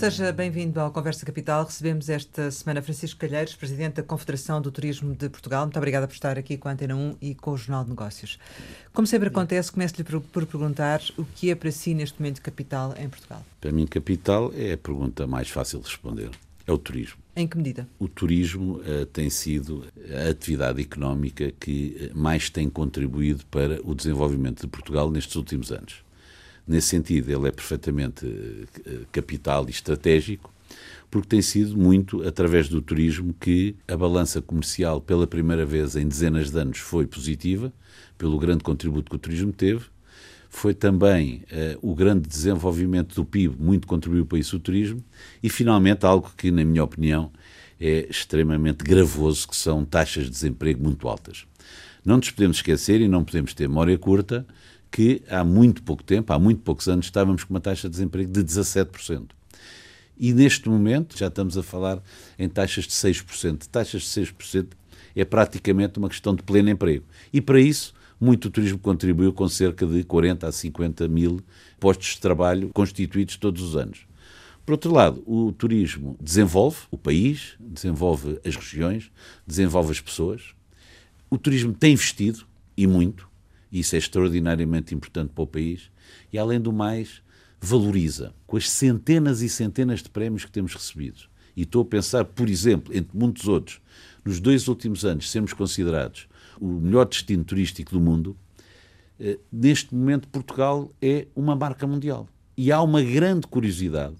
Seja bem-vindo ao Conversa Capital. Recebemos esta semana Francisco Calheiros, Presidente da Confederação do Turismo de Portugal. Muito obrigada por estar aqui com a Antena 1 e com o Jornal de Negócios. Como sempre acontece, começo-lhe por, por perguntar o que é para si neste momento capital em Portugal. Para mim, capital é a pergunta mais fácil de responder. É o turismo. Em que medida? O turismo uh, tem sido a atividade económica que mais tem contribuído para o desenvolvimento de Portugal nestes últimos anos. Nesse sentido, ele é perfeitamente uh, capital e estratégico, porque tem sido muito através do turismo que a balança comercial, pela primeira vez em dezenas de anos, foi positiva, pelo grande contributo que o turismo teve foi também uh, o grande desenvolvimento do PIB, muito contribuiu para isso o turismo, e finalmente algo que, na minha opinião, é extremamente gravoso, que são taxas de desemprego muito altas. Não nos podemos esquecer e não podemos ter memória curta que há muito pouco tempo, há muito poucos anos, estávamos com uma taxa de desemprego de 17%. E neste momento já estamos a falar em taxas de 6%. Taxas de 6% é praticamente uma questão de pleno emprego. E para isso muito o turismo contribuiu com cerca de 40 a 50 mil postos de trabalho constituídos todos os anos. Por outro lado, o turismo desenvolve o país, desenvolve as regiões, desenvolve as pessoas. O turismo tem investido, e muito, isso é extraordinariamente importante para o país, e além do mais, valoriza com as centenas e centenas de prémios que temos recebido. E estou a pensar, por exemplo, entre muitos outros, nos dois últimos anos sermos considerados o melhor destino turístico do mundo, eh, neste momento Portugal é uma marca mundial. E há uma grande curiosidade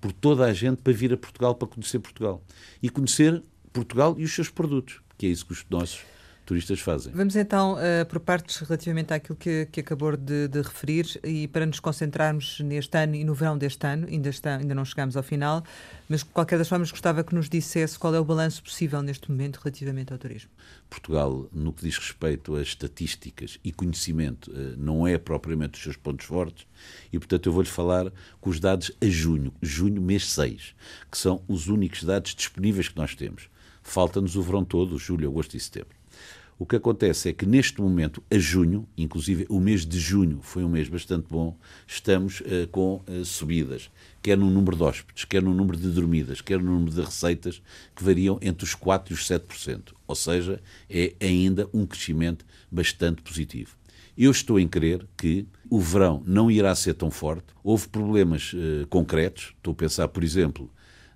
por toda a gente para vir a Portugal para conhecer Portugal. E conhecer Portugal e os seus produtos, que é isso que os nossos turistas fazem. Vamos então uh, por partes relativamente àquilo que, que acabou de, de, referir e para nos concentrarmos neste ano e no verão deste ano, ainda, está, ainda não chegamos ao final, mas de qualquer das formas gostava que nos dissesse qual é o balanço possível neste momento relativamente ao turismo. Portugal, no que diz respeito a estatísticas e conhecimento, uh, não é propriamente os seus pontos fortes e, portanto, eu vou-lhe falar com os dados a junho, junho mês 6, que são os únicos dados disponíveis que nós temos. Falta-nos o verão todo, julho, agosto e setembro. O que acontece é que neste momento, a junho, inclusive o mês de junho foi um mês bastante bom, estamos uh, com uh, subidas, quer no número de hóspedes, quer no número de dormidas, quer no número de receitas, que variam entre os 4% e os 7%. Ou seja, é ainda um crescimento bastante positivo. Eu estou em crer que o verão não irá ser tão forte. Houve problemas uh, concretos. Estou a pensar, por exemplo,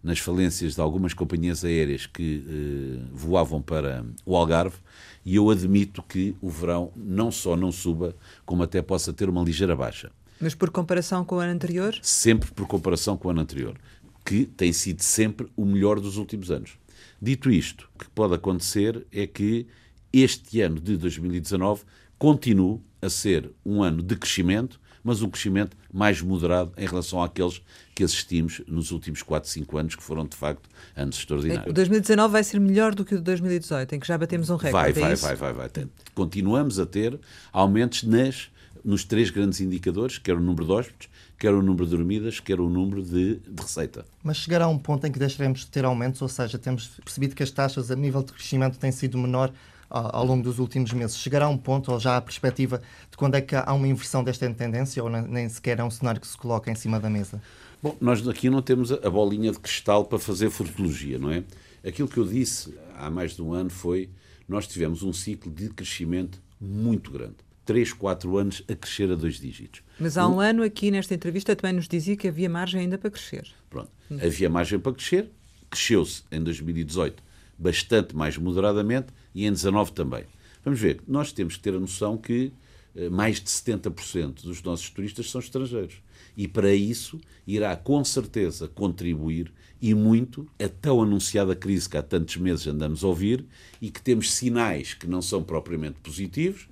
nas falências de algumas companhias aéreas que voavam para o Algarve e eu admito que o verão não só não suba, como até possa ter uma ligeira baixa. Mas por comparação com o ano anterior? Sempre por comparação com o ano anterior, que tem sido sempre o melhor dos últimos anos. Dito isto, o que pode acontecer é que este ano de 2019 continue a ser um ano de crescimento, mas um crescimento mais moderado em relação àqueles que assistimos nos últimos 4, 5 anos, que foram de facto anos extraordinários. O 2019 vai ser melhor do que o de 2018, em que já batemos um recorde. Vai, é vai, vai, vai, vai. Continuamos a ter aumentos nas, nos três grandes indicadores, quer o número de hóspedes, quer o número de dormidas, quer o número de, de, receita. Mas chegará um ponto em que deixaremos de ter aumentos, ou seja, temos percebido que as taxas a nível de crescimento têm sido menor ao longo dos últimos meses. Chegará um ponto, ou já há perspectiva, de quando é que há uma inversão desta tendência, ou nem sequer é um cenário que se coloca em cima da mesa? Bom, nós aqui não temos a bolinha de cristal para fazer futurologia, não é? Aquilo que eu disse há mais de um ano foi nós tivemos um ciclo de crescimento muito grande. Três, quatro anos a crescer a dois dígitos. Mas há um, um ano aqui nesta entrevista também nos dizia que havia margem ainda para crescer. Pronto, hum. havia margem para crescer, cresceu-se em 2018 bastante mais moderadamente e em 19 também. Vamos ver, nós temos que ter a noção que eh, mais de 70% dos nossos turistas são estrangeiros. E para isso irá com certeza contribuir e muito a tão anunciada crise que há tantos meses andamos a ouvir e que temos sinais que não são propriamente positivos,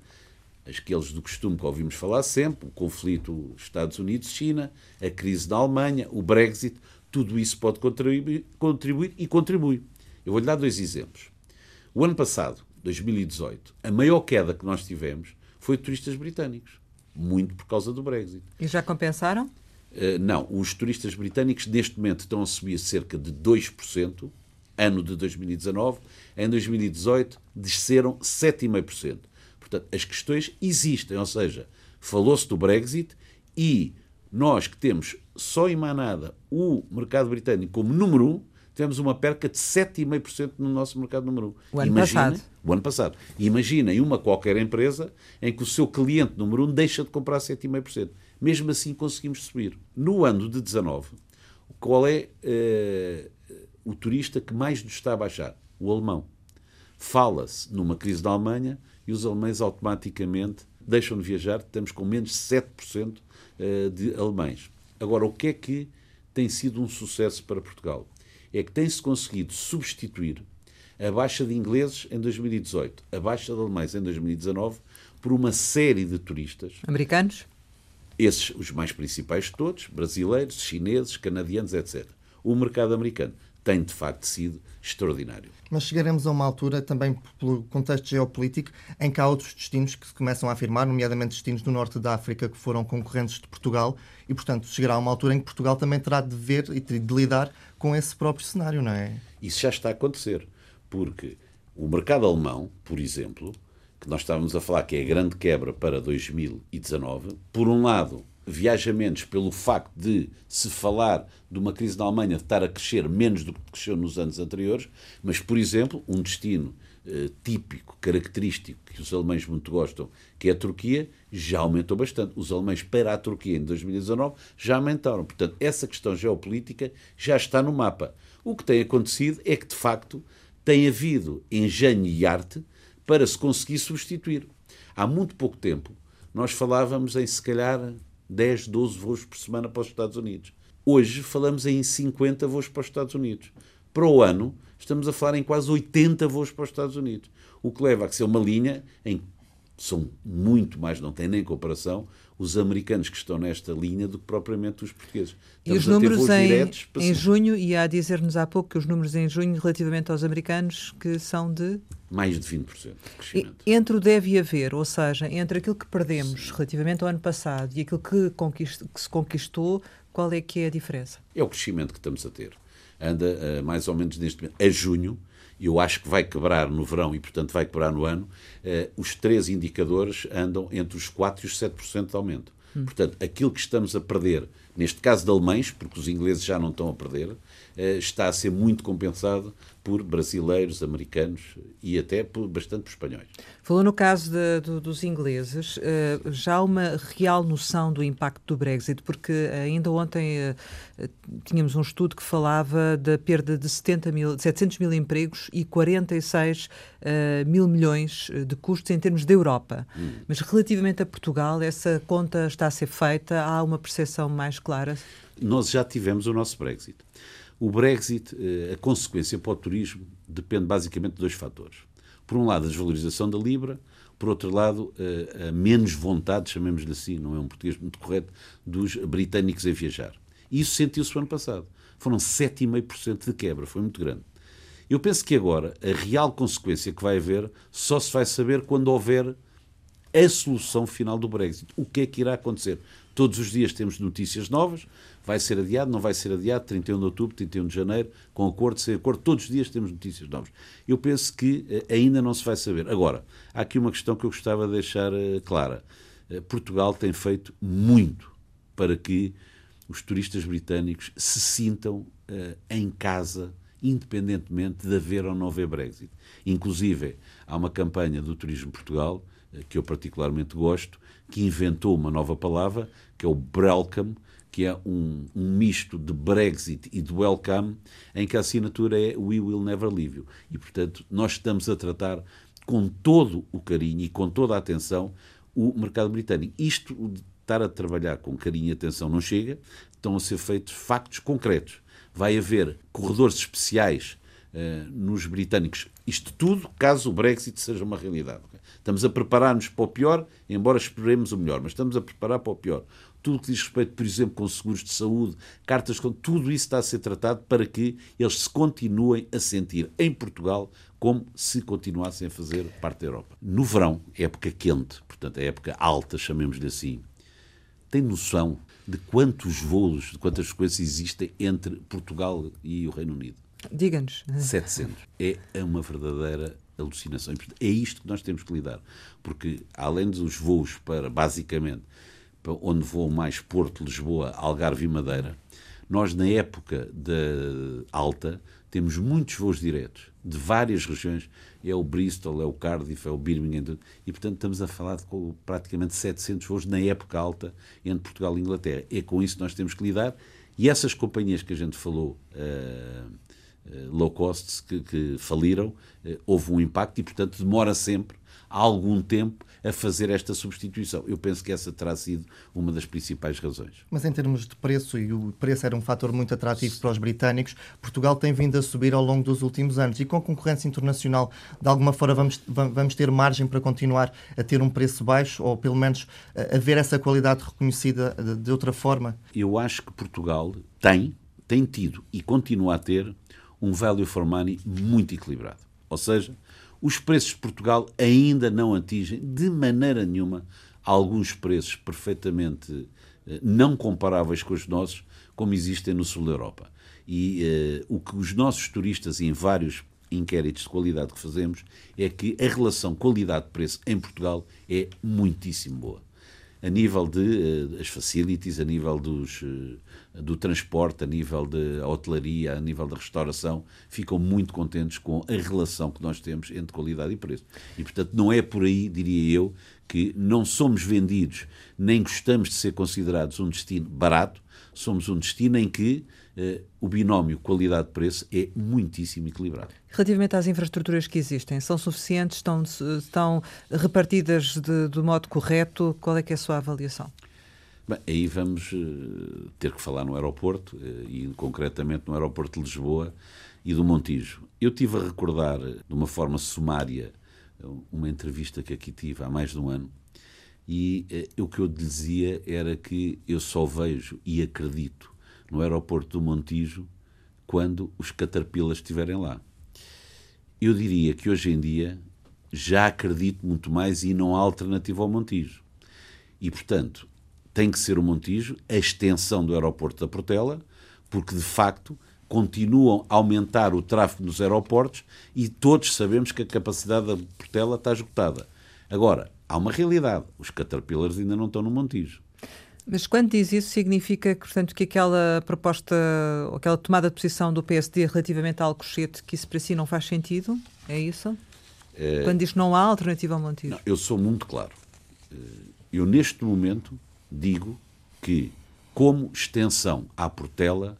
aqueles do costume que ouvimos falar sempre, o conflito Estados Unidos-China, a crise da Alemanha, o Brexit, tudo isso pode contribuir, contribuir e contribui. Eu vou-lhe dar dois exemplos. O ano passado, 2018, a maior queda que nós tivemos foi de turistas britânicos. Muito por causa do Brexit. E já compensaram? Uh, não. Os turistas britânicos, neste momento, estão a subir cerca de 2%, ano de 2019. Em 2018, desceram 7,5%. Portanto, as questões existem. Ou seja, falou-se do Brexit e Nós que temos só em manada o mercado britânico como número um, tivemos uma perca de 7,5% no nosso mercado número um. O ano Imagina, passado. O ano passado. Imaginem uma qualquer empresa em que o seu cliente número um deixa de comprar 7,5%. Mesmo assim conseguimos subir. No ano de 19, qual é uh, o turista que mais nos está a baixar? O alemão. Fala-se numa crise da Alemanha e os alemães automaticamente deixam de viajar, estamos com menos de 7% eh, de alemães. Agora, o que é que tem sido um sucesso para Portugal? É que tem-se conseguido substituir a baixa de ingleses em 2018, a baixa de alemães em 2019, por uma série de turistas. Americanos? Esses, os mais principais de todos, brasileiros, chineses, canadianos, etc. O mercado americano tem de facto sido extraordinário. Mas chegaremos a uma altura, também pelo contexto geopolítico, em que há outros destinos que se começam a afirmar, nomeadamente destinos do norte da África que foram concorrentes de Portugal, e portanto chegará a uma altura em que Portugal também terá de ver e de lidar com esse próprio cenário, não é? Isso já está a acontecer, porque o mercado alemão, por exemplo, que nós estávamos a falar que é a grande quebra para 2019, por um lado viaja menos pelo facto de se falar de uma crise na Alemanha estar a crescer menos do que cresceu nos anos anteriores, mas, por exemplo, um destino típico, característico, que os alemães muito gostam, que é a Turquia, já aumentou bastante. Os alemães para a Turquia em 2019 já aumentaram. Portanto, essa questão geopolítica já está no mapa. O que tem acontecido é que, de facto, tem havido engenho e arte para se conseguir substituir. Há muito pouco tempo, nós falávamos em, se calhar, 10, 12 voos por semana para os Estados Unidos. Hoje falamos em 50 voos para os Estados Unidos. Para o ano, estamos a falar em quase 80 voos para os Estados Unidos. O que leva a que ser uma linha em são muito mais, não tem nem comparação, os americanos que estão nesta linha do que propriamente os portugueses. Estamos e os números em, em junho, e a dizer-nos há pouco que os números em junho relativamente aos americanos que são de... Mais de 20% de crescimento. E, entre o deve haver, ou seja, entre aquilo que perdemos Sim. relativamente ao ano passado e aquilo que, que se conquistou, qual é que é a diferença? É o crescimento que estamos a ter. Anda uh, mais ou menos neste momento, a junho, eu acho que vai quebrar no verão e, portanto, vai quebrar no ano, eh, os três indicadores andam entre os 4% e os 7% de aumento. Hum. Portanto, aquilo que estamos a perder, neste caso de alemães, porque os ingleses já não estão a perder, eh, está a ser muito compensado por brasileiros, americanos e até por, bastante por espanhóis. Falou no caso de, do, dos ingleses, uh, já há uma real noção do impacto do Brexit, porque ainda ontem uh, tínhamos um estudo que falava da perda de 70 mil, 700 mil empregos e 46 uh, mil milhões de custos em termos da Europa. Hum. Mas relativamente a Portugal, essa conta está a ser feita? Há uma percepção mais clara? Nós já tivemos o nosso Brexit. O Brexit, eh, a consequência para o turismo, depende basicamente de dois fatores. Por um lado, a desvalorização da Libra, por outro lado, eh, a menos vontade, chamemos-lhe assim, não é um português muito correto, dos britânicos a viajar. Isso sentiu-se o ano passado. Foram 7,5% de quebra, foi muito grande. Eu penso que agora a real consequência que vai haver só se vai saber quando houver a solução final do Brexit. O que é que irá acontecer? Todos os dias temos notícias novas. Vai ser adiado, não vai ser adiado, 31 de outubro, 31 de janeiro, com acordo, sem acordo. Todos os dias temos notícias novas. Eu penso que eh, ainda não se vai saber. Agora, há aqui uma questão que eu gostava de deixar eh, clara. Eh, Portugal tem feito muito para que os turistas britânicos se sintam em casa, independentemente de haver ou não haver Brexit. Inclusive, há uma campanha do Turismo Portugal, que eu particularmente gosto, que inventou uma nova palavra, que é o Brelcam, que é um, um, misto de Brexit e de Welcome, em que a assinatura é We Will Never Leave You. E, portanto, nós estamos a tratar com todo o carinho e com toda a atenção o mercado britânico. Isto de estar a trabalhar com carinho e atenção não chega, estão a ser feitos factos concretos. Vai haver corredores especiais uh, nos britânicos. Isto tudo caso o Brexit seja uma realidade. Estamos a preparar-nos para o pior, embora esperemos o melhor, mas estamos a preparar para o pior. Tudo que diz respeito, por exemplo, com seguros de saúde, cartas com tudo isso está a ser tratado para que eles se continuem a sentir em Portugal como se continuassem a fazer parte da Europa. No verão, época quente, portanto, época alta, chamemos-lhe assim, tem noção de quantos voos, de quantas frequências existem entre Portugal e o Reino Unido? Diga-nos. 700. É uma verdadeira alucinação. É isto que nós temos que lidar. Porque, além dos voos para, basicamente, onde voam mais Porto, Lisboa, Algarve e Madeira, nós, na época da alta, temos muitos voos diretos de várias regiões. É o Bristol, é o Cardiff, é o Birmingham. E, portanto, estamos a falar de praticamente 700 voos na época alta entre Portugal e Inglaterra. É com isso que nós temos que lidar. E essas companhias que a gente falou, uh, low costs, que, que faliram, uh, houve um impacto e, portanto, demora sempre há algum tempo a fazer esta substituição. Eu penso que essa terá sido uma das principais razões. Mas em termos de preço, e o preço era um fator muito atrativo para os britânicos, Portugal tem vindo a subir ao longo dos últimos anos e com a concorrência internacional, de alguma forma, vamos, vamos ter margem para continuar a ter um preço baixo ou pelo menos a ver essa qualidade reconhecida de outra forma? Eu acho que Portugal tem, tem tido e continua a ter um value for money muito equilibrado. Ou seja, os preços de Portugal ainda não atingem de maneira nenhuma alguns preços perfeitamente eh, não comparáveis com os nossos, como existem no sul da Europa. E eh, o que os nossos turistas, em vários inquéritos de qualidade que fazemos, é que a relação qualidade-preço em Portugal é muitíssimo boa a nível de uh, as facilities, a nível dos, uh, do transporte, a nível da hotelaria, a nível da restauração, ficam muito contentes com a relação que nós temos entre qualidade e preço. E, portanto, não é por aí, diria eu, que não somos vendidos, nem gostamos de ser considerados um destino barato, somos um destino em que uh, o binómio qualidade-preço é muitíssimo equilibrado. Relativamente às infraestruturas que existem, são suficientes, estão, estão repartidas de, do modo correto? Qual é que é a sua avaliação? Bem, aí vamos uh, ter que falar no aeroporto, uh, e concretamente no aeroporto de Lisboa e do Montijo. Eu tive a recordar, de uma forma sumária, uma entrevista que aqui tive há mais de um ano, e o que eu dizia era que eu só vejo e acredito no aeroporto do Montijo quando os caterpillars estiverem lá. Eu diria que hoje em dia já acredito muito mais e não há alternativa ao Montijo. E, portanto, tem que ser o Montijo a extensão do aeroporto da Portela, porque de facto continuam a aumentar o tráfego nos aeroportos e todos sabemos que a capacidade da Portela está esgotada. Agora, há uma realidade: os Caterpillars ainda não estão no Montijo. Mas quando diz isso, significa portanto, que aquela proposta, aquela tomada de posição do PSD relativamente ao Alcochete, que isso para si não faz sentido? É isso? É... Quando diz que não há alternativa ao Montijo? Não, eu sou muito claro. Eh, eu, neste momento, digo que, como extensão à Portela,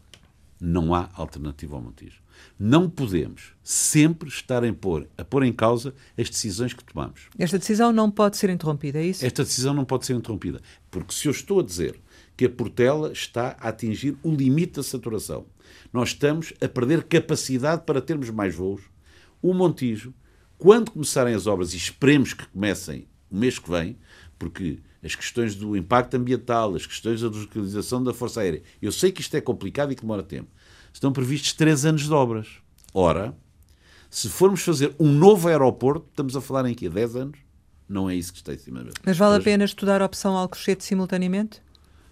não há alternativa ao Montijo. Não podemos sempre estar em pôr, a pôr em causa as decisões que tomamos. Esta decisão não pode ser interrompida, é isso? Esta decisão não pode ser interrompida. Porque se eu estou a dizer que a Portela está a atingir o limite da saturação, nós estamos a perder capacidade para termos mais voos, o Montijo, quando começarem as obras, e esperemos que comecem o mês que vem, porque as questões do impacto ambiental, as questões da deslocalização da Força Aérea, eu sei que isto é complicado e que demora tempo estão previstos três anos de obras. Ora, se formos fazer um novo aeroporto, estamos a falar em quê? 10 anos? Não é isso que está em cima da mesa. Mas vale a pena estudar a opção Alcochete simultaneamente?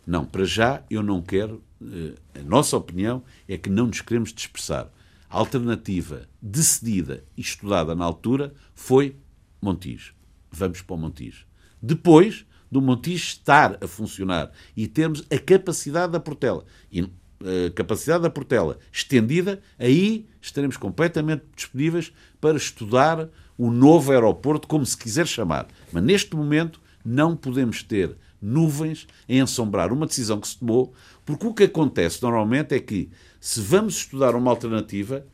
Não, para já eu não quero. Eh, a nossa opinião é que não nos queremos dispersar. A alternativa decidida e estudada na altura foi Montijo. Vamos para o Montijo. Depois do Montijo estar a funcionar e termos a capacidade da Portela. E eh, capacidade da Portela estendida, aí estaremos completamente disponíveis para estudar o novo aeroporto, como se quiser chamar. Mas neste momento não podemos ter nuvens em assombrar uma decisão que se tomou, porque o que acontece normalmente é que, se vamos estudar uma alternativa,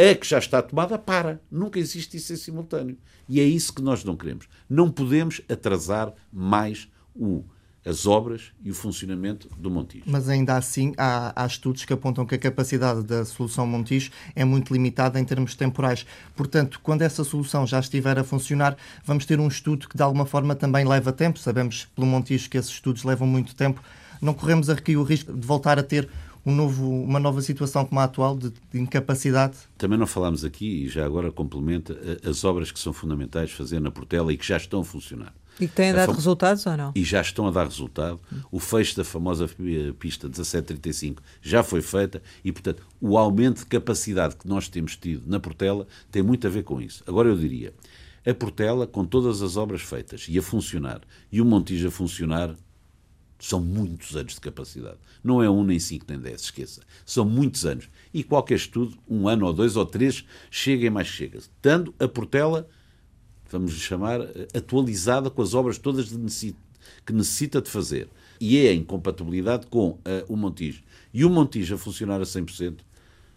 a que já está tomada para. Nunca existe isso em simultâneo. E é isso que nós não queremos. Não podemos atrasar mais o as obras e o funcionamento do Montijo. Mas ainda assim há, há, estudos que apontam que a capacidade da solução Montijo é muito limitada em termos temporais. Portanto, quando essa solução já estiver a funcionar, vamos ter um estudo que de alguma forma também leva tempo. Sabemos pelo Montijo que esses estudos levam muito tempo. Não corremos aqui o risco de voltar a ter um novo, uma nova situação como a atual de, de, incapacidade? Também não falámos aqui, e já agora complementa, as obras que são fundamentais fazer na Portela e que já estão a funcionar. E que têm dado resultados ou não? E já estão a dar resultado. O fecho da famosa pista 1735 já foi feita e, portanto, o aumento de capacidade que nós temos tido na Portela tem muito a ver com isso. Agora eu diria, a Portela, com todas as obras feitas e a funcionar, e o Montijo a funcionar, São muitos anos de capacidade. Não é um, nem cinco, nem dez, esqueça. São muitos anos. E qualquer estudo, um ano ou dois ou três, chega e mais chega. Estando a Portela, vamos chamar, atualizada com as obras todas que necessita de fazer. E é em compatibilidade com uh, o Montijo. E o Montijo a funcionar a 100%,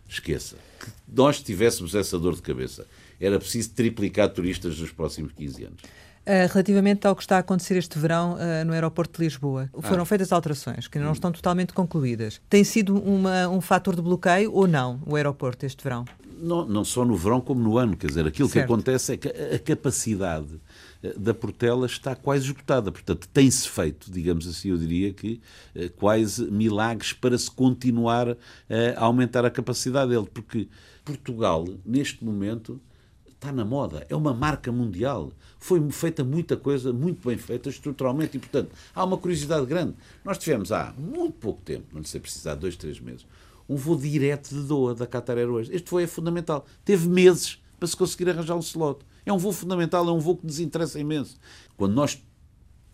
esqueça. Que nós tivéssemos essa dor de cabeça. Era preciso triplicar turistas nos próximos 15 anos. Uh, relativamente ao que está a acontecer este verão uh, no aeroporto de Lisboa, foram ah. feitas alterações que não hum. estão totalmente concluídas. Tem sido uma, um fator de bloqueio ou não o aeroporto este verão? Não, não só no verão como no ano. Quer dizer, aquilo certo. que acontece é que a capacidade eh, da Portela está quase esgotada. Portanto, tem-se feito, digamos assim, eu diria que quase milagres para se continuar a aumentar a capacidade dele. Porque Portugal, neste momento, está na moda, é uma marca mundial. Foi feita muita coisa, muito bem feita estruturalmente, e portanto há uma curiosidade grande. Nós tivemos há muito pouco tempo, não sei precisar, dois, três meses, um voo direto de Doha, da Qatar Airways. Este voo é fundamental. Teve meses para se conseguir arranjar um slot. É um voo fundamental, é um voo que nos interessa imenso. Quando nós,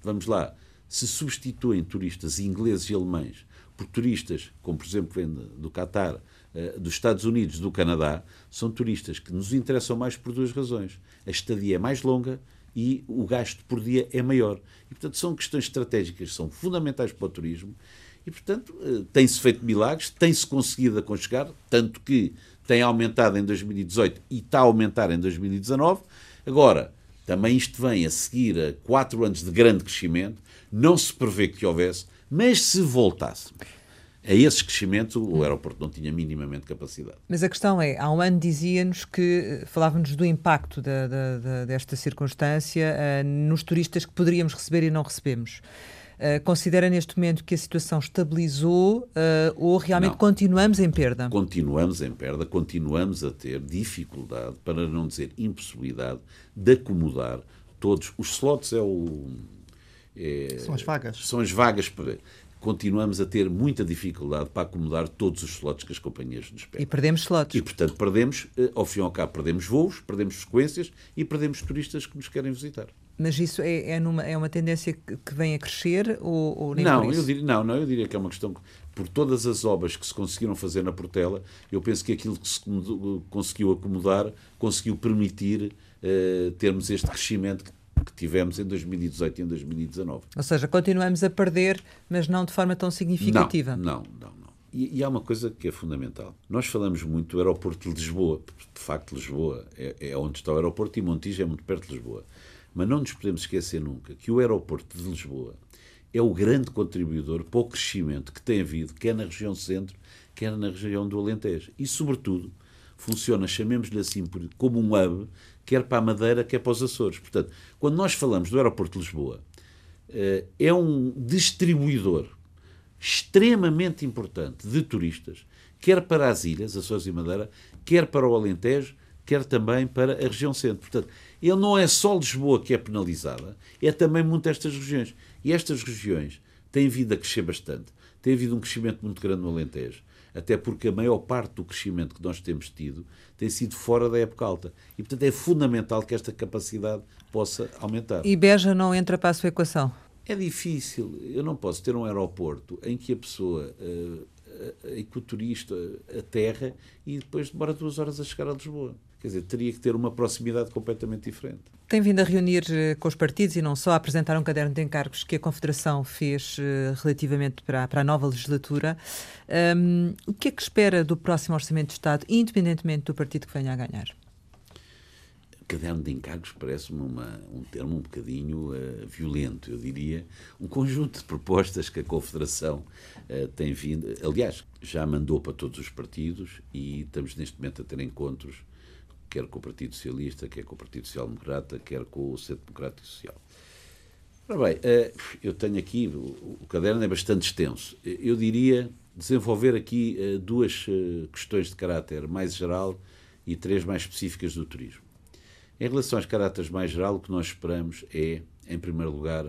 vamos lá, se substituem turistas ingleses e alemães por turistas, como por exemplo vem do Qatar, eh, dos Estados Unidos, do Canadá, são turistas que nos interessam mais por duas razões. A estadia é mais longa e o gasto por dia é maior. E, portanto, são questões estratégicas, são fundamentais para o turismo e, portanto, eh, tem-se feito milagres, tem-se conseguido aconchegar, tanto que tem aumentado em 2018 e está a aumentar em 2019. Agora, também isto vem a seguir a quatro anos de grande crescimento, não se prevê que houvesse, mas se voltássemos a esse crescimento o aeroporto não tinha minimamente capacidade. Mas a questão é, há um ano dizia-nos que, falava-nos do impacto da, da, da, desta circunstância uh, nos turistas que poderíamos receber e não recebemos. Uh, considera neste momento que a situação estabilizou uh, ou realmente não. continuamos em perda? Continuamos em perda, continuamos a ter dificuldade, para não dizer impossibilidade, de acomodar todos. Os slots é o. É, são as vagas. São as vagas continuamos a ter muita dificuldade para acomodar todos os slots que as companhias nos pedem. E perdemos slots. E, portanto, perdemos, eh, ao fim e ao cabo, perdemos voos, perdemos frequências e perdemos turistas que nos querem visitar. Mas isso é, é, numa, é uma tendência que vem a crescer ou, ou nem não? Eu diria, não, não, eu diria que é uma questão que, por todas as obras que se conseguiram fazer na Portela, eu penso que aquilo que se conseguiu acomodar conseguiu permitir uh, termos este crescimento que que tivemos em 2018 e em 2019. Ou seja, continuamos a perder, mas não de forma tão significativa. Não, não, não. não. E, e, há uma coisa que é fundamental. Nós falamos muito do aeroporto de Lisboa. De facto, Lisboa é, é onde está o aeroporto e Montijo é muito perto de Lisboa. Mas não nos podemos esquecer nunca que o aeroporto de Lisboa é o grande contribuidor para o crescimento que tem havido, quer na região centro, quer na região do Alentejo. E, sobretudo, funciona, chamemos-lhe assim, como um hub quer para a Madeira, quer para os Açores. Portanto, quando nós falamos do aeroporto de Lisboa, eh, é um distribuidor extremamente importante de turistas, quer para as ilhas, Açores e Madeira, quer para o Alentejo, quer também para a região centro. Portanto, ele não é só Lisboa que é penalizada, é também muito estas regiões. E estas regiões têm vindo a crescer bastante. Tem havido um crescimento muito grande no Alentejo até porque a maior parte do crescimento que nós temos tido tem sido fora da época alta. E, portanto, é fundamental que esta capacidade possa aumentar. E Beja não entra para a sua equação? É difícil. Eu não posso ter um aeroporto em que a pessoa, a ecoturista, aterra e depois demora duas horas a chegar a Lisboa. Quer dizer, teria que ter uma proximidade completamente diferente. Tem vindo a reunir eh, com os partidos e não só a apresentar um caderno de encargos que a Confederação fez uh, relativamente para, para, a nova legislatura. Um, o que é que espera do próximo Orçamento de Estado, independentemente do partido que venha a ganhar? Caderno de encargos parece-me um termo um bocadinho uh, violento, eu diria. Um conjunto de propostas que a Confederação uh, tem vindo. Aliás, já mandou para todos os partidos e estamos neste momento a ter encontros quer com o Partido Socialista, quer com o Partido Social Democrata, quer com o Centro Democrático Social. Ora bem, eh, eu tenho aqui, o caderno é bastante extenso. Eu diria desenvolver aqui eh, duas eh, questões de caráter mais geral e três mais específicas do turismo. Em relação aos caráteres mais geral, o que nós esperamos é, em primeiro lugar,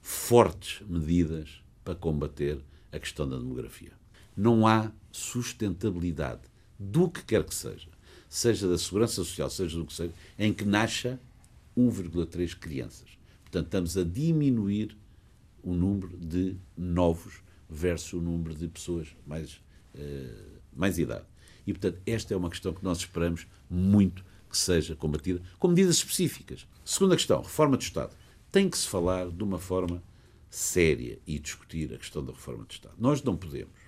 fortes medidas para combater a questão da demografia. Não há sustentabilidade do que quer que seja seja da Segurança Social, seja do que seja, em que nasça 1,3 crianças. Portanto, estamos a diminuir o número de novos versus o número de pessoas mais, mais idade. E, portanto, esta é uma questão que nós esperamos muito que seja combatida com medidas específicas. Segunda questão, reforma do Estado. Tem que se falar de uma forma séria e discutir a questão da reforma do Estado. Nós não podemos uh,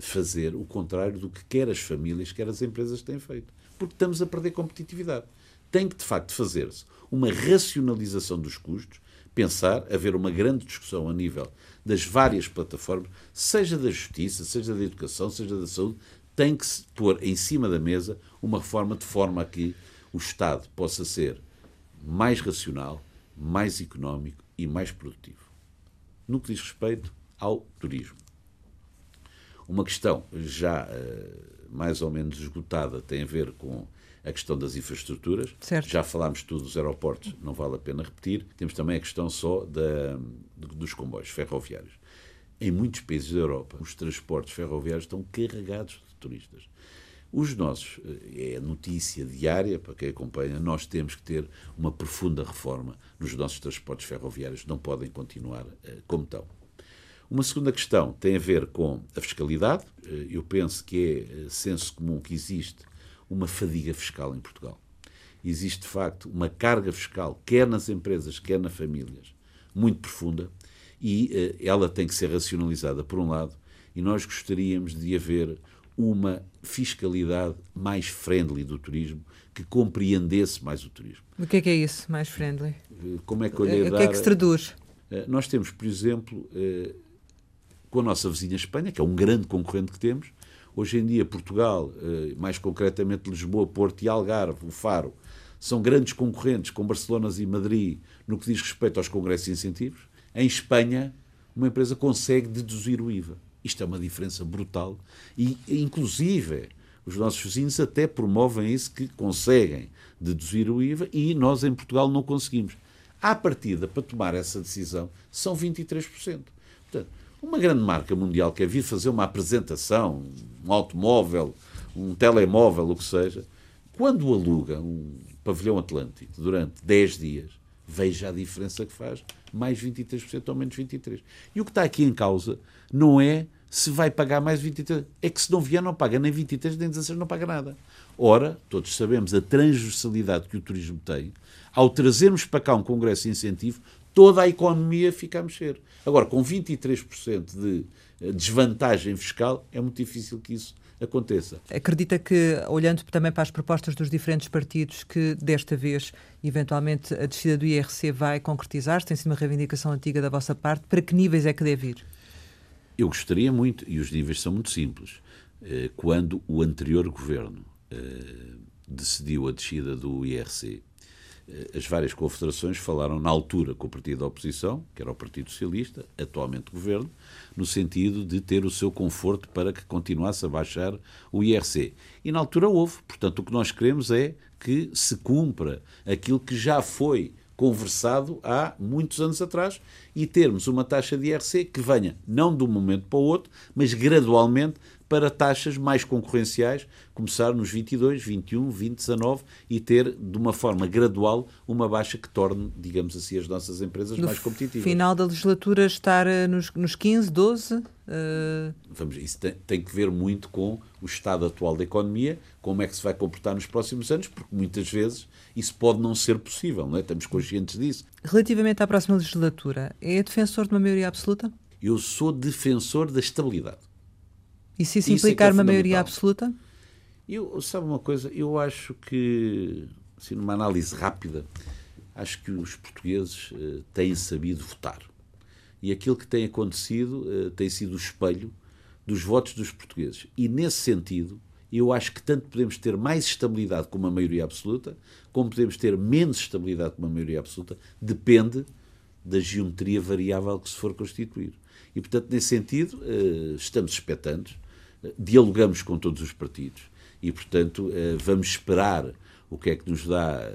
fazer o contrário do que quer as famílias, quer as empresas têm feito, porque estamos a perder competitividade. Tem que, de facto, fazer-se uma racionalização dos custos, pensar, haver uma grande discussão a nível das várias plataformas, seja da justiça, seja da educação, seja da saúde, tem que se pôr em cima da mesa uma reforma de forma a que o Estado possa ser mais racional, mais económico e mais produtivo. No que diz respeito ao turismo. Uma questão já uh, mais ou menos esgotada tem a ver com a questão das infraestruturas. Certo. Já falámos tudo dos aeroportos, não vale a pena repetir. Temos também a questão só da, dos comboios ferroviários. Em muitos países da Europa, os transportes ferroviários estão carregados de turistas. Os nossos, eh, é notícia diária para quem acompanha, nós temos que ter uma profunda reforma nos nossos transportes ferroviários, não podem continuar uh, como estão. Uma segunda questão tem a ver com a fiscalidade. Uh, eu penso que é uh, senso comum que existe uma fadiga fiscal em Portugal. Existe, de facto, uma carga fiscal, quer nas empresas, quer nas famílias, muito profunda, e ela tem que ser racionalizada, por um lado, e nós gostaríamos de haver uma fiscalidade mais friendly do turismo, que compreendesse mais o turismo. O que é que é isso, mais friendly? Como é que eu lhe O que é que se traduz? Eh, nós temos, por exemplo, eh, com a nossa vizinha Espanha, que é um grande concorrente que temos, hoje em dia Portugal, eh, mais concretamente Lisboa, Porto e Algarve, o Faro, são grandes concorrentes com Barcelona e Madrid no que diz respeito aos congressos e incentivos. Em Espanha, uma empresa consegue deduzir o IVA. Isto é uma diferença brutal e, inclusive, os nossos vizinhos até promovem isso, que conseguem deduzir o IVA e nós em Portugal não conseguimos. À partida, para tomar essa decisão, são 23%. Portanto, uma grande marca mundial quer vir fazer uma apresentação, um automóvel, um telemóvel, o que seja, quando aluga um pavilhão Atlântico durante 10 dias, veja a diferença que faz, mais 23% ou menos 23%. E o que está aqui em causa não é se vai pagar mais 23%, é que se não vier não paga nem 23%, nem 16%, não paga nada. Ora, todos sabemos a transversalidade que o turismo tem, ao trazermos para cá um congresso de incentivo, toda a economia fica a mexer. Agora, com 23% de eh, desvantagem fiscal, é muito difícil que isso aconteça. Acredita que, olhando também para as propostas dos diferentes partidos, que desta vez, eventualmente, a descida do IRC vai concretizar-se? Tem sido uma reivindicação antiga da vossa parte. Para que níveis é que deve ir? Eu gostaria muito, e os níveis são muito simples. Eh, quando o anterior governo eh, decidiu a descida do IRC, as várias confederações falaram na altura com o partido da oposição, que era o Partido Socialista, atualmente governo, no sentido de ter o seu conforto para que continuasse a baixar o IRC. E na altura houve. Portanto, o que nós queremos é que se cumpra aquilo que já foi conversado há muitos anos atrás e termos uma taxa de IRC que venha não de um momento para o outro, mas gradualmente para taxas mais concorrenciais, começar nos 22, 21, 20, 19 e ter de uma forma gradual uma baixa que torne, digamos assim, as nossas empresas no mais competitivas. final da legislatura estar eh, nos, nos 15, 12? Uh... Vamos, isso tem, tem que ver muito com o estado atual da economia, como é que se vai comportar nos próximos anos, porque muitas vezes isso pode não ser possível, não é? Estamos conscientes disso. Relativamente à próxima legislatura, é defensor de uma maioria absoluta? Eu sou defensor da estabilidade. E se isso, isso implicar é é uma maioria absoluta? Eu, sabe uma coisa? Eu acho que, assim, numa análise rápida, acho que os portugueses uh, têm sabido votar. E aquilo que tem acontecido uh, tem sido o espelho dos votos dos portugueses. E, nesse sentido, eu acho que tanto podemos ter mais estabilidade com uma maioria absoluta, como podemos ter menos estabilidade com uma maioria absoluta, depende da geometria variável que se for constituir. E, portanto, nesse sentido, uh, estamos expectantes dialogamos com todos os partidos e, portanto, eh, vamos esperar o que é que nos dá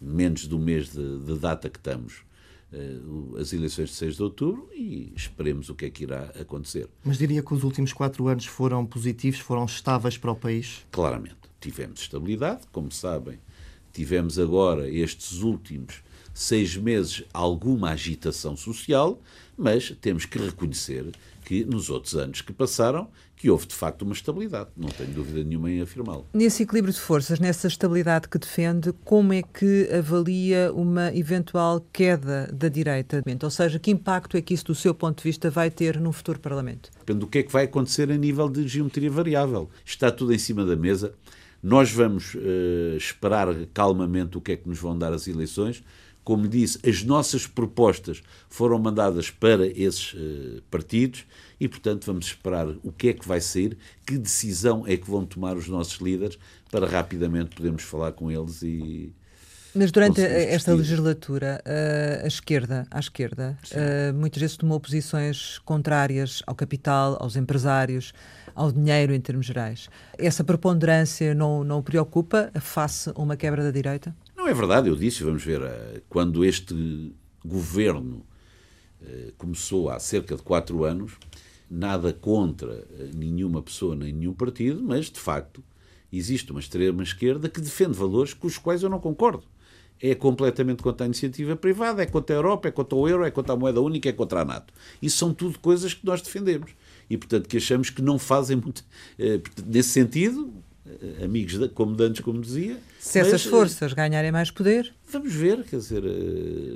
menos do mês de, de data que estamos eh, as eleições de 6 de outubro e esperemos o que é que irá acontecer. Mas diria que os últimos quatro anos foram positivos, foram estáveis para o país? Claramente. Tivemos estabilidade, como sabem, tivemos agora estes últimos seis meses alguma agitação social, mas temos que reconhecer que nos outros anos que passaram que houve de facto uma estabilidade, não tenho dúvida nenhuma em afirmá-lo. Nesse equilíbrio de forças, nessa estabilidade que defende, como é que avalia uma eventual queda da direita? Ou seja, que impacto é que isso, do seu ponto de vista, vai ter no futuro Parlamento? Depende do que é que vai acontecer a nível de geometria variável. Está tudo em cima da mesa. Nós vamos uh, esperar calmamente o que é que nos vão dar as eleições. Como disse, as nossas propostas foram mandadas para esses uh, partidos e, portanto, vamos esperar o que é que vai sair, que decisão é que vão tomar os nossos líderes para rapidamente podermos falar com eles e. Mas durante esta legislatura, a esquerda, à esquerda, muitas vezes tomou posições contrárias ao capital, aos empresários, ao dinheiro em termos gerais. Essa preponderância não, não o preocupa face a uma quebra da direita? Não é verdade, eu disse, vamos ver, eh, quando este governo eh, começou há cerca de quatro anos, nada contra eh, nenhuma pessoa nem nenhum partido, mas de facto existe uma extrema-esquerda que defende valores com os quais eu não concordo. É completamente contra a iniciativa privada, é contra a Europa, é contra o euro, é contra a moeda única, é contra a NATO. Isso são tudo coisas que nós defendemos. E, portanto, que achamos que não fazem muito. Nesse sentido, eh, amigos como dantes, como dizia. Se mas, essas forças ganharem mais poder. Vamos ver, quer dizer,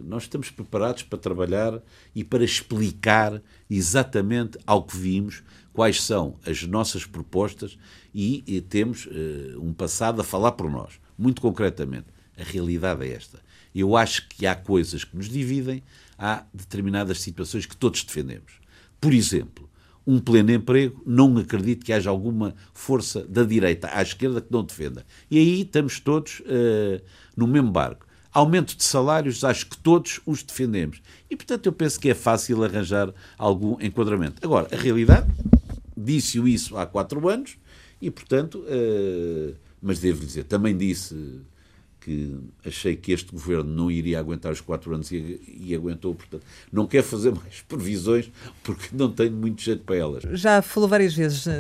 nós estamos preparados para trabalhar e para explicar exatamente ao que vimos quais são as nossas propostas e, e temos uh, um passado a falar por nós. Muito concretamente, a realidade é esta. Eu acho que há coisas que nos dividem, há determinadas situações que todos defendemos. Por exemplo, um pleno emprego, não acredito que haja alguma força da direita à esquerda que não defenda. E aí estamos todos uh, no mesmo barco. Aumento de salários, acho que todos os defendemos. E, portanto, eu penso que é fácil arranjar algum enquadramento. Agora, a realidade, disse-o isso há quatro anos, e, portanto, uh, mas devo dizer, também disse que achei que este governo não iria aguentar os quatro anos e, e, aguentou, portanto, não quer fazer mais previsões porque não tenho muito jeito para elas. Já falou várias vezes uh,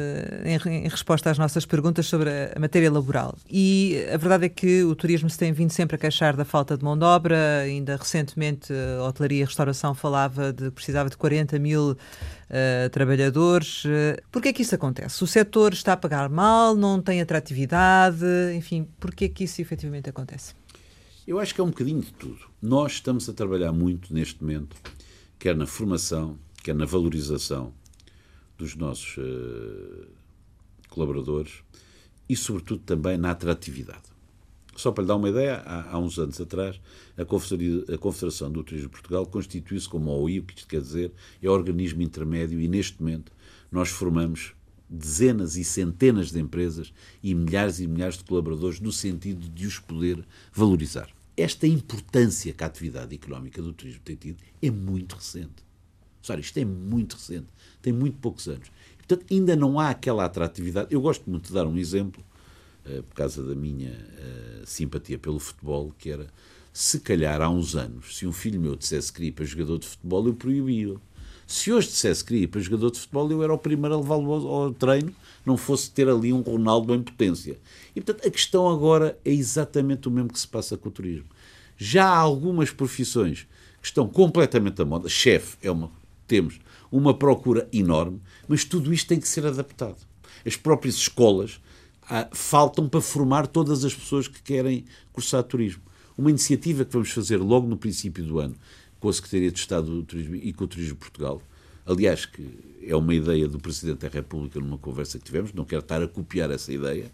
em, em, resposta às nossas perguntas sobre a, matéria laboral e a verdade é que o turismo se tem vindo sempre a queixar da falta de mão de obra, ainda recentemente a hotelaria e a restauração falava de que precisava de 40 mil uh, trabalhadores. Uh, porquê é que isso acontece? O setor está a pagar mal, não tem atratividade, enfim, porquê é que isso efetivamente acontece? Eu acho que é um bocadinho de tudo. Nós estamos a trabalhar muito neste momento, quer na formação, quer na valorização dos nossos uh, colaboradores e, sobretudo, também na atratividade. Só para lhe dar uma ideia, há, há uns anos atrás, a, a Confederação do Turismo de Portugal constituiu-se como OI, o que isto quer dizer, é organismo intermédio e, neste momento, nós formamos dezenas e centenas de empresas e milhares e milhares de colaboradores no sentido de os poder valorizar. Esta importância que a atividade económica do turismo tem tido é muito recente. Sabe, isto é muito recente, tem muito poucos anos. Portanto, ainda não há aquela atratividade. Eu gosto muito de dar um exemplo por causa da minha uh, simpatia pelo futebol, que era se calhar há uns anos, se um filho meu dissesse que para jogador de futebol, eu proibia-o. Se hoje dissesse que para jogador de futebol, eu era o primeiro a levá-lo ao, ao treino, não fosse ter ali um Ronaldo em potência. E, portanto, a questão agora é exatamente o mesmo que se passa com o turismo. Já há algumas profissões que estão completamente à moda. Chefe é uma. Temos uma procura enorme, mas tudo isto tem que ser adaptado. As próprias escolas ah, faltam para formar todas as pessoas que querem cursar turismo. Uma iniciativa que vamos fazer logo no princípio do ano com a Secretaria de Estado do Turismo e com o Turismo de Portugal, aliás, que é uma ideia do Presidente da República numa conversa que tivemos, não quero estar a copiar essa ideia,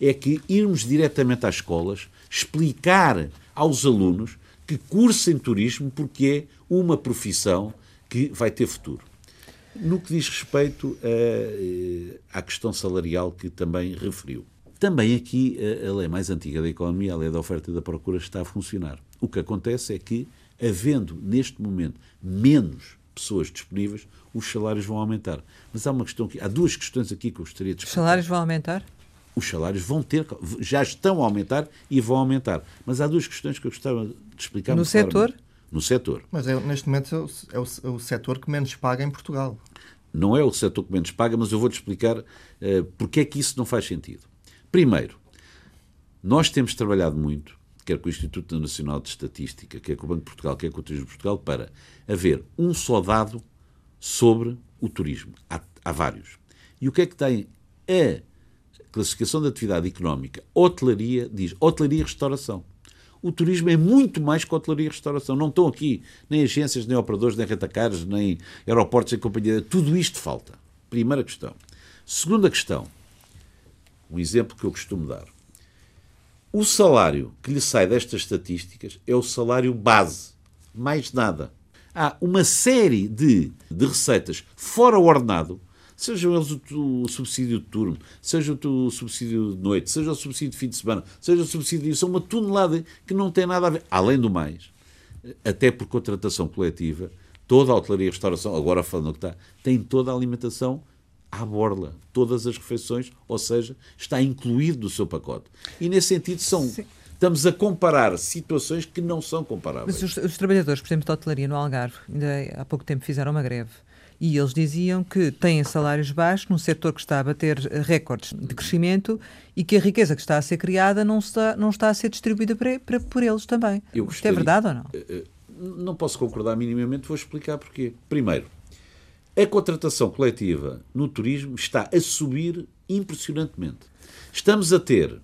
é que irmos diretamente às escolas explicar aos alunos que cursem turismo porque é uma profissão que vai ter futuro. No que diz respeito a, eh, à questão salarial que também referiu. Também aqui a, lei mais antiga da economia, a lei da oferta e da procura, está a funcionar. O que acontece é que, havendo neste momento menos pessoas disponíveis, os salários vão aumentar. Mas há uma questão aqui, há duas questões aqui que eu gostaria de explicar. Os salários vão aumentar? Os salários vão ter, já estão a aumentar e vão aumentar. Mas há duas questões que eu gostava de explicar. No setor? Claramente no setor. Mas é, neste momento é o, é o setor que menos paga em Portugal. Não é o setor que menos paga, mas eu vou-te explicar uh, porque é que isso não faz sentido. Primeiro, nós temos trabalhado muito quer com o Instituto Nacional de Estatística, quer com o Banco de Portugal, quer com o Turismo de Portugal, para haver um só dado sobre o turismo. Há, há vários. E o que é que tem a classificação de atividade económica? Hotelaria, diz hotelaria e restauração. O turismo é muito mais que hotelaria e restauração. Não estão aqui nem agências, nem operadores, nem rentacares, nem aeroportos em companhia. Tudo isto falta. Primeira questão. Segunda questão. Um exemplo que eu costumo dar. O salário que lhe sai destas estatísticas é o salário base. Mais nada. Há uma série de, de receitas fora o ordenado sejam eles o, o, subsídio de turno, seja o, o, subsídio de noite, seja o subsídio de fim de semana, seja o subsídio. São uma tonelada que não tem nada a ver. Além do mais, até por contratação coletiva, toda a hotelaria e restauração, agora falando que está, tem toda a alimentação à borla, todas as refeições, ou seja, está incluído no seu pacote. E nesse sentido são. Sim. Estamos a comparar situações que não são comparáveis. Mas os, os trabalhadores, por exemplo, da hotelaria no Algarve, ainda há pouco tempo fizeram uma greve e eles diziam que têm salários baixos num setor que está a bater recordes de crescimento e que a riqueza que está a ser criada não está, não está a ser distribuída para, para, por eles também. Eu Isto é verdade ou não? Eh, eh, não posso concordar minimamente, vou explicar porquê. Primeiro, a contratação coletiva no turismo está a subir impressionantemente. Estamos a ter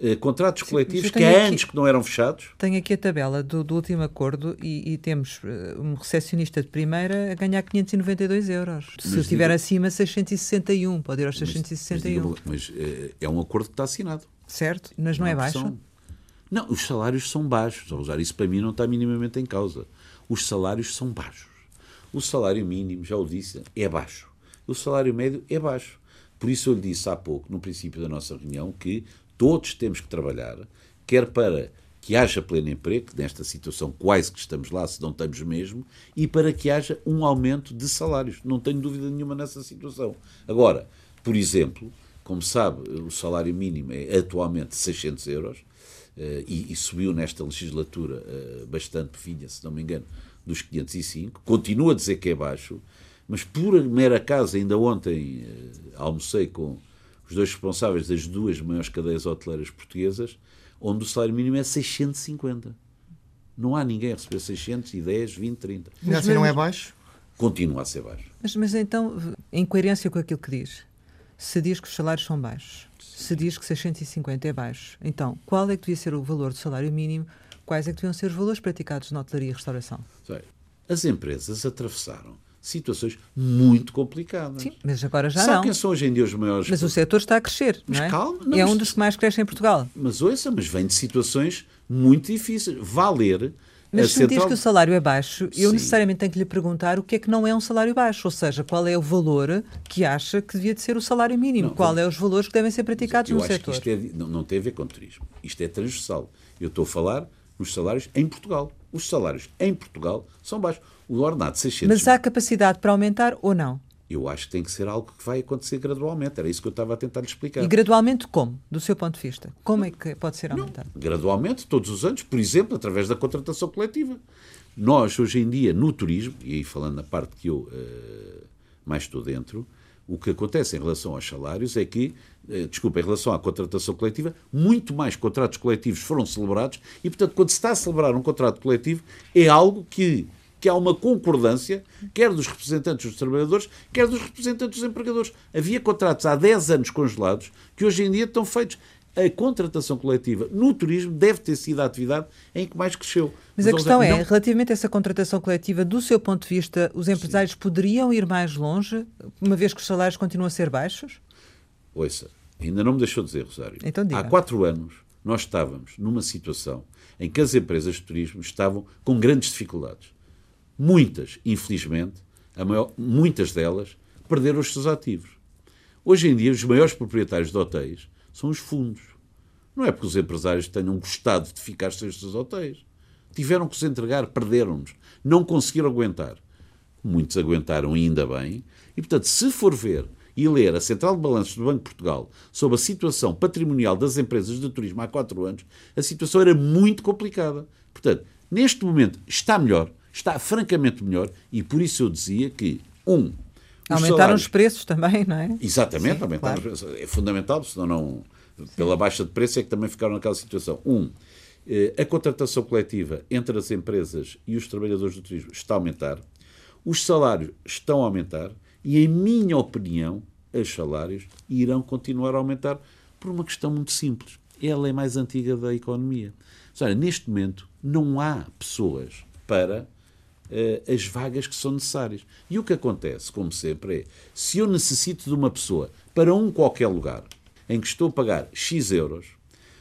eh, contratos coletivos que há aqui, anos que não eram fechados. Tenho aqui a tabela do, do último acordo e, e temos uh, um recepcionista de primeira a ganhar 592 euros. Mas Se estiver acima, 661, pode ir aos 661. Mas, mas uh, é um acordo que está assinado. Certo, mas não, não é baixo? São... Não, os salários são baixos. usar isso para mim não está minimamente em causa. Os salários são baixos. O salário mínimo, já o disse, é baixo. O salário médio é baixo. Por isso eu lhe disse há pouco, no princípio da nossa reunião, que todos temos que trabalhar, quer para que haja pleno emprego, nesta situação quase que estamos lá, se não estamos mesmo, e para que haja um aumento de salários. Não tenho dúvida nenhuma nessa situação. Agora, por exemplo, como sabe, o salário mínimo é atualmente 600 euros eh, e, e subiu nesta legislatura eh, bastante filha, se não me engano, dos 505. Continua a dizer que é baixo, mas por mera casa, ainda ontem eh, almocei com os dois responsáveis das duas maiores cadeias hoteleiras portuguesas, onde o salário mínimo é 650. Não há ninguém a receber 610, 20, 30. Mas assim não é baixo? Continua a ser baixo. Mas, mas então, em coerência com aquilo que diz, se diz que os salários são baixos, se diz que 650 é baixo, então qual é que devia ser o valor do salário mínimo? Quais é que deviam ser os valores praticados na hotelaria e restauração? As empresas atravessaram situações muito complicadas. Sim, mas agora já Sabe não. quem são hoje em dia os maiores... Mas o setor está a crescer, mas não é? calma. Não, é mas... um dos que mais cresce em Portugal. Mas ouça, mas vem de situações muito difíceis. Valer... Mas se me diz que o salário é baixo, eu Sim. necessariamente tenho que lhe perguntar o que é que não é um salário baixo, ou seja, qual é o valor que acha que devia de ser o salário mínimo, não, qual é os valores que devem ser praticados no setor. isto é, não, não tem a ver com turismo, isto é transversal. Eu estou a falar nos salários em Portugal. Os salários em Portugal são baixos o ordenado de 600 Mas há capacidade para aumentar ou não? Eu acho que tem que ser algo que vai acontecer gradualmente. Era isso que eu estava a tentar lhe explicar. E gradualmente como, do seu ponto de vista? Como é que pode ser aumentado? Não, gradualmente, todos os anos, por exemplo, através da contratação coletiva. Nós, hoje em dia, no turismo, e aí falando na parte que eu uh, mais estou dentro, o que acontece em relação aos salários é que, uh, desculpa, em relação à contratação coletiva, muito mais contratos coletivos foram celebrados e, portanto, quando se está a celebrar um contrato coletivo, é algo que que há uma concordância, quer dos representantes dos trabalhadores, quer dos representantes dos empregadores. Havia contratos há 10 anos congelados que hoje em dia estão feitos. A contratação coletiva no turismo deve ter sido a atividade em que mais cresceu. Mas, Mas a questão é, não... relativamente a essa contratação coletiva, do seu ponto de vista, os empresários Sim. poderiam ir mais longe, uma vez que os salários continuam a ser baixos? Ouça, ainda não me deixou dizer, Rosário. Então, Há quatro anos nós estávamos numa situação em que as empresas de turismo estavam com grandes dificuldades. Muitas, infelizmente, maior, muitas delas, perderam os seus ativos. Hoje em dia, os maiores proprietários de hotéis são os fundos. Não é porque os empresários tenham gostado de ficar sem os seus hotéis. Tiveram que os entregar, perderam-nos. Não conseguiram aguentar. Muitos aguentaram ainda bem. E, portanto, se for ver e ler a Central de Balanços do Banco de Portugal sobre a situação patrimonial das empresas de turismo há quatro anos, a situação era muito complicada. Portanto, neste momento está melhor, está francamente melhor e por isso eu dizia que, um. Aumentaram salários... os preços também, não é? Exatamente, Sim, aumentaram claro. os preços. É fundamental, senão não. Pela baixa de preço é que também ficaram naquela situação. Um, Eh, a contratação coletiva entre as empresas e os trabalhadores do turismo está a aumentar, os salários estão a aumentar e, em minha opinião, os salários irão continuar a aumentar por uma questão muito simples. Ela é mais antiga da economia. Seja, neste momento, não há pessoas para uh, as vagas que são necessárias. E o que acontece, como sempre, é se eu necessito de uma pessoa para um qualquer lugar em que estou a pagar X euros,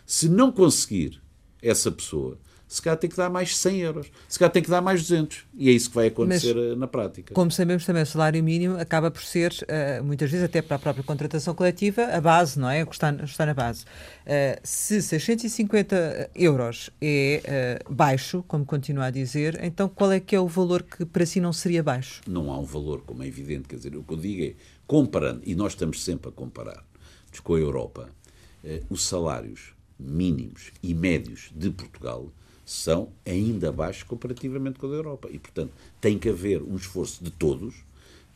se não conseguir essa pessoa, se calhar tem que dar mais 100 euros, se calhar tem que dar mais 200. E é isso que vai acontecer Mas, eh, na prática. Como sabemos também, o salário mínimo acaba por ser, uh, muitas vezes, até para a própria contratação coletiva, a base, não é? O que está, está na base. Uh, se 650 euros é uh, baixo, como continua a dizer, então qual é que é o valor que para si não seria baixo? Não há um valor, como é evidente. Quer dizer, o que eu digo é, comparando, e nós estamos sempre a comparar com a Europa, os salários mínimos e médios de Portugal são ainda baixos comparativamente com a da Europa. E, portanto, tem que haver um esforço de todos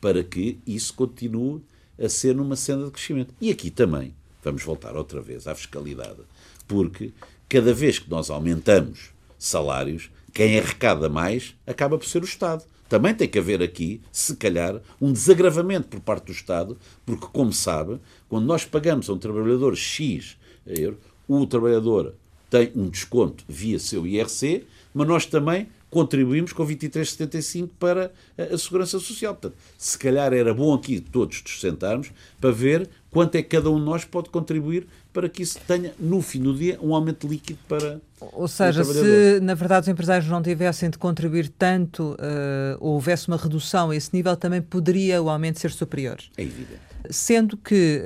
para que isso continue a ser numa senda de crescimento. E aqui também, vamos voltar outra vez à fiscalidade, porque cada vez que nós aumentamos salários, quem arrecada mais acaba por ser o Estado. Também tem que haver aqui, se calhar, um desagravamento por parte do Estado, porque, como sabe, quando nós pagamos a um trabalhador X euro, o trabalhador tem um desconto via seu IRC, mas nós também contribuímos com 23,75 para a, Segurança Social. Portanto, se calhar era bom aqui todos nos sentarmos para ver quanto é que cada um de nós pode contribuir para que isso tenha, no fim do dia, um aumento líquido para Ou seja, se na verdade os empresários não tivessem de contribuir tanto uh, ou houvesse uma redução a esse nível, também poderia o aumento ser superior. É evidente. Sendo que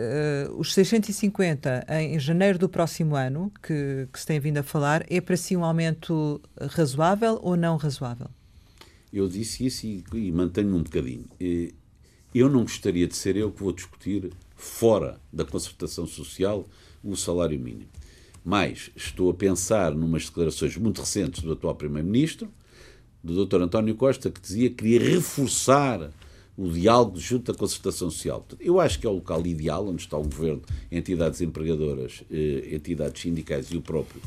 uh, os 650 em, janeiro do próximo ano, que, que se tem vindo a falar, é para si um aumento razoável ou não razoável? Eu disse isso e, e mantenho um bocadinho. Eu não gostaria de ser eu que vou discutir fora da concertação social o salário mínimo. Mas estou a pensar numas declarações muito recentes do atual Primeiro-Ministro, do Dr. António Costa, que dizia que queria reforçar o diálogo junto à concertação social. Eu acho que é o local ideal onde está o governo, entidades empregadoras, eh, entidades sindicais e o próprio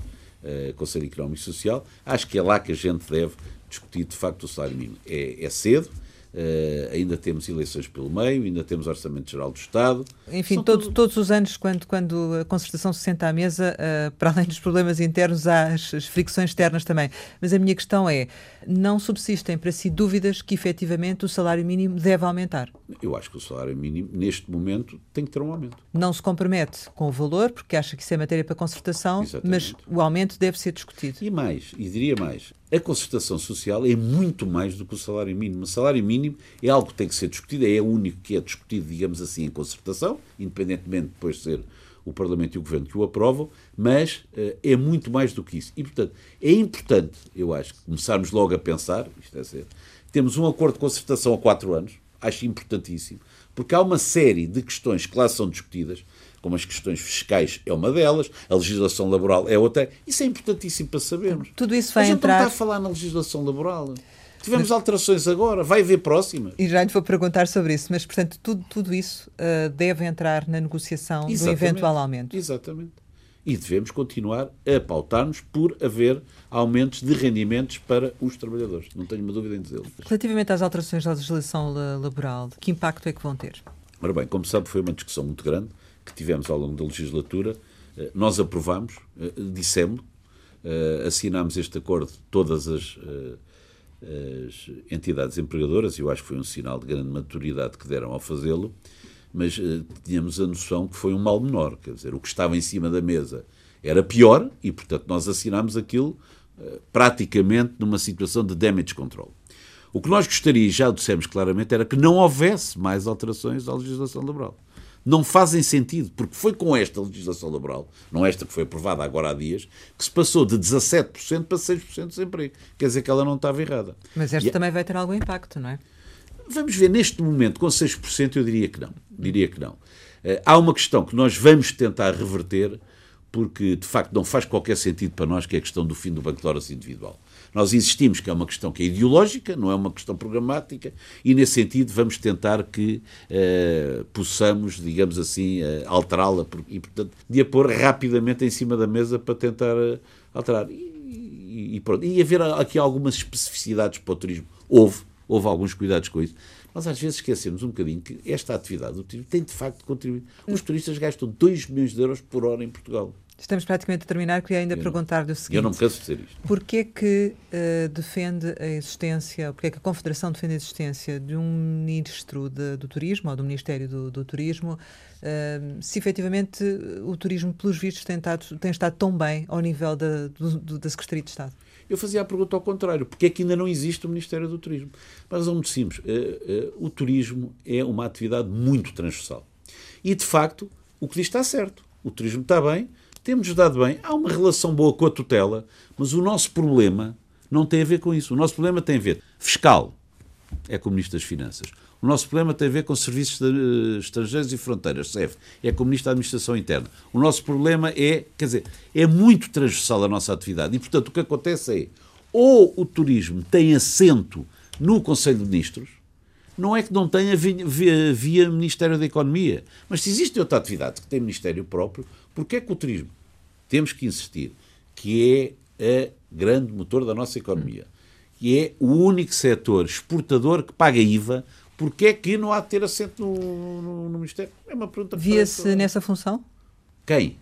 eh, Conselho Económico e Social. Acho que é lá que a gente deve discutir de facto o salário mínimo. É, é cedo, Uh, ainda temos eleições pelo meio, ainda temos Orçamento Geral do Estado. Enfim, todo, tudo... todos os anos, quando, quando a concertação se senta à mesa, uh, para além dos problemas internos, há as, as, fricções externas também. Mas a minha questão é: não subsistem para si dúvidas que efetivamente o salário mínimo deve aumentar? Eu acho que o salário mínimo, neste momento, tem que ter um aumento. Não se compromete com o valor, porque acha que isso é matéria para concertação, Exatamente. mas o aumento deve ser discutido. E mais, e diria mais: a concertação social é muito mais do que o salário mínimo. O salário mínimo é algo que tem que ser discutido, é o único que é discutido, digamos assim, em concertação, independentemente de depois ser o Parlamento e o Governo que o aprovam, mas uh, é muito mais do que isso. E, portanto, é importante, eu acho, começarmos logo a pensar, isto é ser, temos um acordo de concertação há quatro anos, acho importantíssimo, porque há uma série de questões que lá são discutidas, como as questões fiscais é uma delas, a legislação laboral é outra. Isso é importantíssimo para sabermos. Tudo isso vai a gente entrar. não está a falar na legislação laboral. Tivemos mas... alterações agora, vai haver próximas. E já lhe vou perguntar sobre isso, mas, portanto, tudo, tudo isso uh, deve entrar na negociação Exatamente. do eventual aumento. Exatamente. E devemos continuar a pautar-nos por haver aumentos de rendimentos para os trabalhadores. Não tenho uma dúvida em dizê-lo. Relativamente às alterações da legislação laboral, que impacto é que vão ter? Ora bem, como sabe, foi uma discussão muito grande que tivemos ao longo da legislatura, eh, nós aprovamos, eh, dissemos, assinámos este acordo todas as, as entidades empregadoras, e eu acho que foi um sinal de grande maturidade que deram ao fazê-lo, mas tínhamos a noção que foi um mal menor, quer dizer, o que estava em cima da mesa era pior e, portanto, nós assinámos aquilo praticamente numa situação de damage control. O que nós gostaríamos, já o dissemos claramente, era que não houvesse mais alterações à legislação laboral não fazem sentido, porque foi com esta legislação laboral, não esta que foi aprovada agora há dias, que se passou de 17% para 6% de desemprego. Quer dizer que ela não estava errada. Mas esta e... também vai ter algum impacto, não é? Vamos ver, neste momento, com 6%, eu diria que não. Diria que não. Eh, há uma questão que nós vamos tentar reverter, porque de facto não faz qualquer sentido para nós, que é a questão do fim do banco de horas individual. Nós insistimos que é uma questão que é ideológica, não é uma questão programática, e nesse sentido vamos tentar que eh, possamos, digamos assim, eh, alterá-la e, portanto, de a pôr rapidamente em cima da mesa para tentar eh, alterar. E, e, pronto. E haver aqui algumas especificidades para o turismo. Houve, houve alguns cuidados com isso. Nós às vezes esquecemos um bocadinho que esta atividade do turismo tem de facto de contribuir. Os turistas gastam 2 milhões de euros por hora em Portugal. Estamos praticamente a terminar. Queria ainda perguntar-lhe o seguinte. Eu não me canso de dizer isto. Porquê que uh, defende a existência, porquê que a Confederação defende a existência de um ministro de, do turismo, ou do Ministério do, do Turismo, uh, se efetivamente o turismo, pelos vistos, tem estado, tem estado tão bem ao nível da, do, da Secretaria de Estado? Eu fazia a pergunta ao contrário. Porquê é que ainda não existe o Ministério do Turismo? Mas razão muito simples. O turismo é uma atividade muito transversal. E, de facto, o que diz está certo. O turismo está bem, temos dado bem, há uma relação boa com a tutela, mas o nosso problema não tem a ver com isso. O nosso problema tem a ver fiscal, é com o Ministro das Finanças. O nosso problema tem a ver com serviços de, uh, estrangeiros e fronteiras, CEF, é com o Ministro da Administração Interna. O nosso problema é, quer dizer, é muito transversal a nossa atividade e, portanto, o que acontece é ou o turismo tem assento no Conselho de Ministros, não é que não tenha via, via, via Ministério da Economia, mas se existe outra atividade que tem Ministério próprio, Porquê é que o turismo temos que insistir que é a grande motor da nossa economia e é o único setor exportador que paga IVA, porquê é que não há de ter assento no, no, no Ministério? É uma pergunta Via-se nessa função? Quem?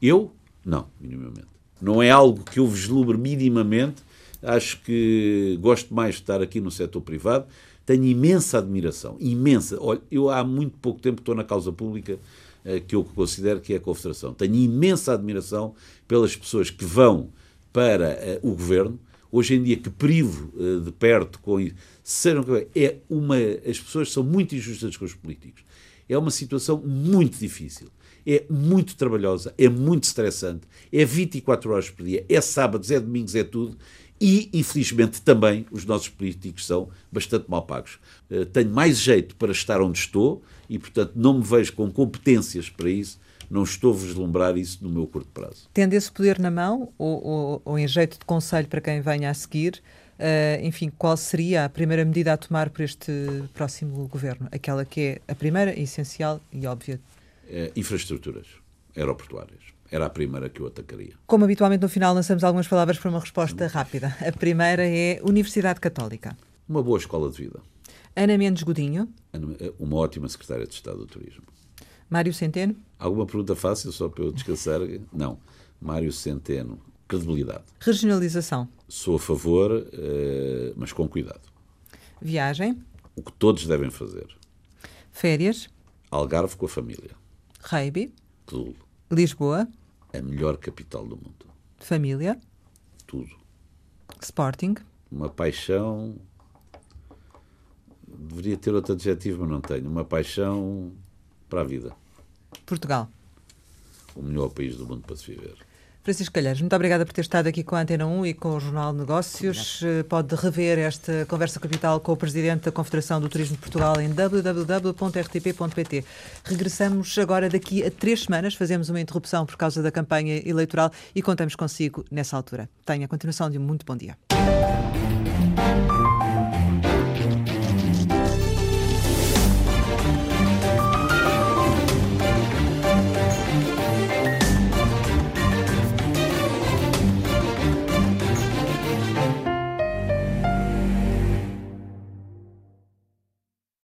Eu? Não, minimamente. Não é algo que eu vislumbre minimamente. Acho que gosto mais de estar aqui no setor privado. Tenho imensa admiração, imensa. Olha, eu há muito pouco tempo estou na causa pública eh, que eu considero que é a Confederação. Tenho imensa admiração pelas pessoas que vão para eh, o governo, hoje em dia que privo eh, de perto com isso, é uma as pessoas são muito injustas com os políticos. É uma situação muito difícil. É muito trabalhosa, é muito estressante, é 24 horas por dia, é sábados, é domingos, é tudo. E, infelizmente, também os nossos políticos são bastante mal pagos. Tenho mais jeito para estar onde estou, e, portanto, não me vejo com competências para isso, não estou a vislumbrar isso no meu curto prazo. Tendo esse poder na mão, ou, ou, ou em jeito de conselho para quem venha a seguir, uh, enfim, qual seria a primeira medida a tomar por este próximo governo? Aquela que é a primeira, essencial e óbvia. É, infraestruturas aeroportuárias. Era a primeira que eu atacaria. Como habitualmente no final lançamos algumas palavras para uma resposta rápida. A primeira é Universidade Católica. Uma boa escola de vida. Ana Mendes Godinho. Uma ótima secretária de Estado do Turismo. Mário Centeno. Alguma pergunta fácil só para eu descansar? Não. Mário Centeno. Credibilidade. Regionalização. Sou a favor, eh, mas com cuidado. Viagem. O que todos devem fazer. Férias. Algarve com a família. Reibe. Tudo. Lisboa. A melhor capital do mundo. Família. Tudo. Sporting. Uma paixão deveria ter outro adjetivo, mas não tenho. Uma paixão para a vida. Portugal. O melhor país do mundo para se viver. Francisco Calheiros, muito obrigada por ter estado aqui com a Antena 1 e com o Jornal de Negócios. Obrigado. Pode rever esta conversa capital com o Presidente da Confederação do Turismo de Portugal em www.rtp.pt. Regressamos agora daqui a três semanas, fazemos uma interrupção por causa da campanha eleitoral e contamos consigo nessa altura. Tenha a continuação de um muito bom dia.